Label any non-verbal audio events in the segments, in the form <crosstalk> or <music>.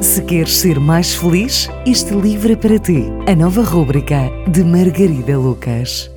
Se queres ser mais feliz, este livro é para ti. A nova rúbrica de Margarida Lucas.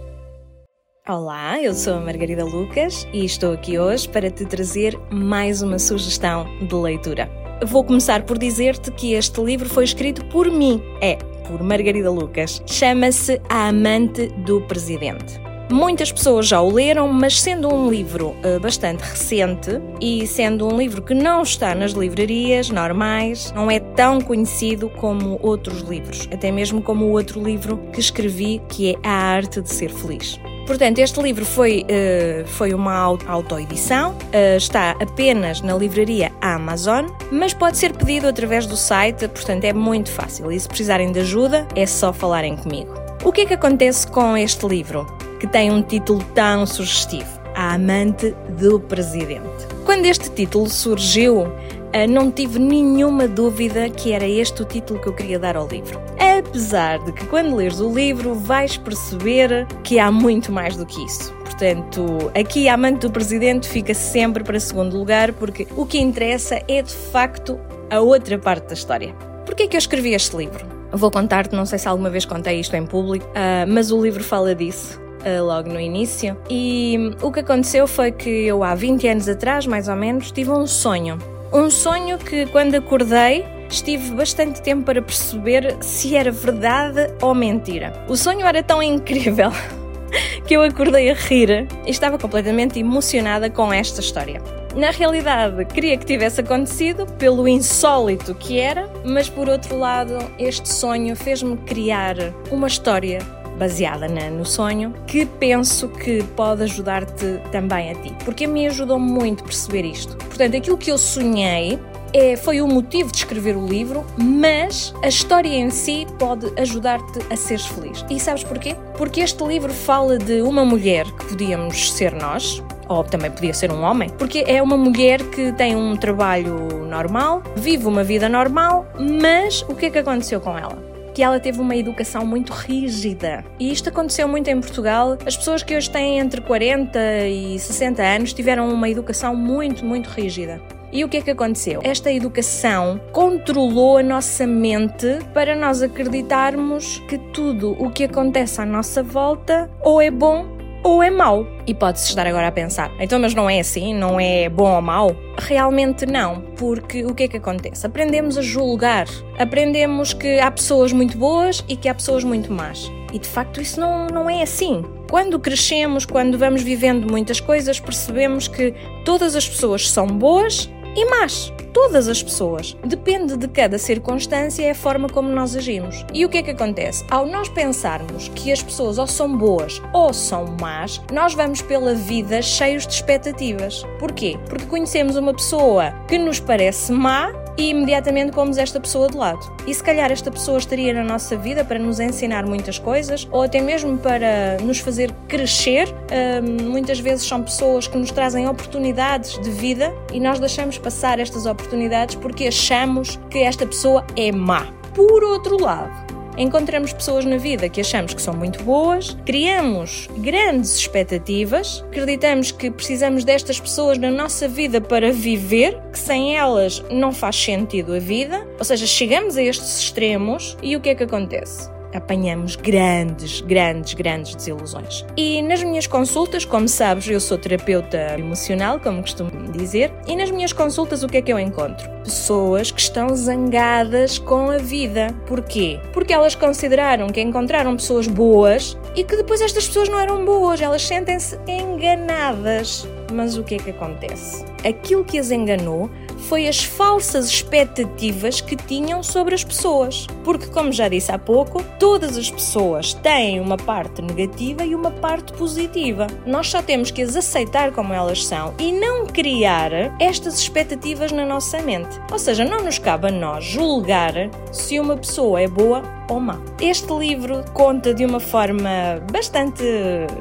Olá, eu sou a Margarida Lucas e estou aqui hoje para te trazer mais uma sugestão de leitura. Vou começar por dizer-te que este livro foi escrito por mim. É, por Margarida Lucas. Chama-se A Amante do Presidente. Muitas pessoas já o leram, mas sendo um livro uh, bastante recente e sendo um livro que não está nas livrarias normais, não é tão conhecido como outros livros, até mesmo como o outro livro que escrevi, que é A Arte de Ser Feliz. Portanto, este livro foi, uh, foi uma autoedição, uh, está apenas na livraria Amazon, mas pode ser pedido através do site, portanto é muito fácil. E se precisarem de ajuda, é só falarem comigo. O que é que acontece com este livro? Que tem um título tão sugestivo: A Amante do Presidente. Quando este título surgiu, eh, não tive nenhuma dúvida que era este o título que eu queria dar ao livro. Apesar de que, quando leres o livro, vais perceber que há muito mais do que isso. Portanto, aqui a amante do presidente fica sempre para segundo lugar, porque o que interessa é de facto a outra parte da história. Porquê é que eu escrevi este livro? Vou contar-te, não sei se alguma vez contei isto em público, uh, mas o livro fala disso. Uh, logo no início. E o que aconteceu foi que eu, há 20 anos atrás, mais ou menos, tive um sonho. Um sonho que, quando acordei, estive bastante tempo para perceber se era verdade ou mentira. O sonho era tão incrível <laughs> que eu acordei a rir e estava completamente emocionada com esta história. Na realidade, queria que tivesse acontecido pelo insólito que era, mas por outro lado, este sonho fez-me criar uma história baseada na, no sonho, que penso que pode ajudar-te também a ti, porque a mim ajudou muito perceber isto. Portanto, aquilo que eu sonhei é, foi o motivo de escrever o livro, mas a história em si pode ajudar-te a seres feliz. E sabes porquê? Porque este livro fala de uma mulher que podíamos ser nós, ou também podia ser um homem, porque é uma mulher que tem um trabalho normal, vive uma vida normal, mas o que é que aconteceu com ela? Que ela teve uma educação muito rígida. E isto aconteceu muito em Portugal. As pessoas que hoje têm entre 40 e 60 anos tiveram uma educação muito, muito rígida. E o que é que aconteceu? Esta educação controlou a nossa mente para nós acreditarmos que tudo o que acontece à nossa volta ou é bom ou é mau. E pode-se estar agora a pensar, então, mas não é assim? Não é bom ou mau? Realmente não, porque o que é que acontece? Aprendemos a julgar, aprendemos que há pessoas muito boas e que há pessoas muito más. E de facto isso não, não é assim. Quando crescemos, quando vamos vivendo muitas coisas, percebemos que todas as pessoas são boas e más. Todas as pessoas. Depende de cada circunstância é a forma como nós agimos. E o que é que acontece? Ao nós pensarmos que as pessoas ou são boas ou são más, nós vamos pela vida cheios de expectativas. Porquê? Porque conhecemos uma pessoa que nos parece má e imediatamente pomos esta pessoa de lado. E se calhar esta pessoa estaria na nossa vida para nos ensinar muitas coisas ou até mesmo para nos fazer crescer. Um, muitas vezes são pessoas que nos trazem oportunidades de vida e nós deixamos passar estas oportunidades porque achamos que esta pessoa é má. Por outro lado, encontramos pessoas na vida que achamos que são muito boas, criamos grandes expectativas, acreditamos que precisamos destas pessoas na nossa vida para viver, que sem elas não faz sentido a vida, ou seja, chegamos a estes extremos e o que é que acontece? Apanhamos grandes, grandes, grandes desilusões. E nas minhas consultas, como sabes, eu sou terapeuta emocional, como costumo dizer, e nas minhas consultas o que é que eu encontro? Pessoas que estão zangadas com a vida. Porquê? Porque elas consideraram que encontraram pessoas boas e que depois estas pessoas não eram boas, elas sentem-se enganadas. Mas o que é que acontece? Aquilo que as enganou foi as falsas expectativas que tinham sobre as pessoas. Porque, como já disse há pouco, todas as pessoas têm uma parte negativa e uma parte positiva. Nós só temos que as aceitar como elas são e não criar estas expectativas na nossa mente. Ou seja, não nos cabe a nós julgar se uma pessoa é boa ou má. Este livro conta de uma forma bastante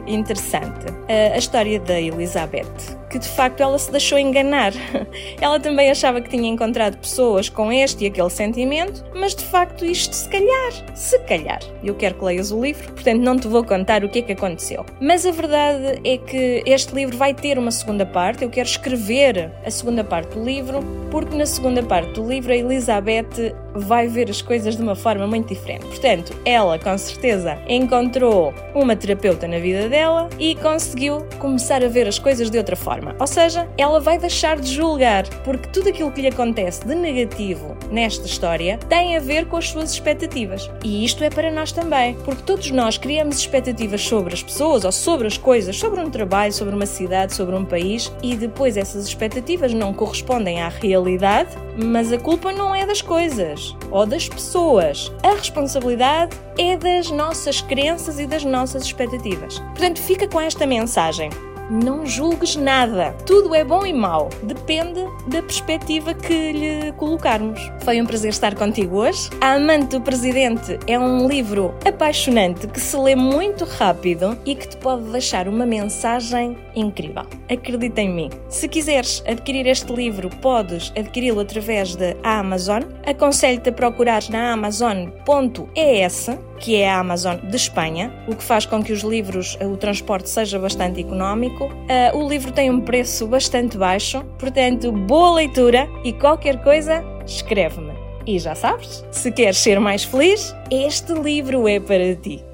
interessante a história da Elizabeth, que de facto ela se deixou enganar. <laughs> Ela também achava que tinha encontrado pessoas com este e aquele sentimento, mas de facto isto se calhar, se calhar. Eu quero que leias o livro, portanto não te vou contar o que é que aconteceu. Mas a verdade é que este livro vai ter uma segunda parte, eu quero escrever a segunda parte do livro porque na segunda parte do livro a Elizabeth vai ver as coisas de uma forma muito diferente. Portanto, ela com certeza encontrou uma terapeuta na vida dela e conseguiu começar a ver as coisas de outra forma. Ou seja, ela vai deixar de julgar, porque tudo aquilo que lhe acontece de negativo nesta história tem a ver com as suas expectativas. E isto é para nós também, porque todos nós criamos expectativas sobre as pessoas ou sobre as coisas, sobre um trabalho, sobre uma cidade, sobre um país e depois essas expectativas não correspondem à realidade, mas a culpa não é das coisas ou das pessoas. A responsabilidade é das nossas crenças e das nossas expectativas. Portanto, fica com esta mensagem não julgues nada. Tudo é bom e mau. Depende da perspectiva que lhe colocarmos. Foi um prazer estar contigo hoje. A Amante do Presidente é um livro apaixonante que se lê muito rápido e que te pode deixar uma mensagem incrível. Acredita em mim. Se quiseres adquirir este livro, podes adquiri-lo através da Amazon. Aconselho-te a procurar na amazon.es que é a Amazon de Espanha, o que faz com que os livros, o transporte seja bastante económico. Uh, o livro tem um preço bastante baixo, portanto, boa leitura e qualquer coisa, escreve-me. E já sabes, se queres ser mais feliz, este livro é para ti.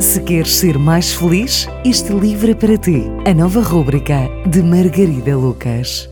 Se queres ser mais feliz, este livro é para ti. A nova rúbrica de Margarida Lucas.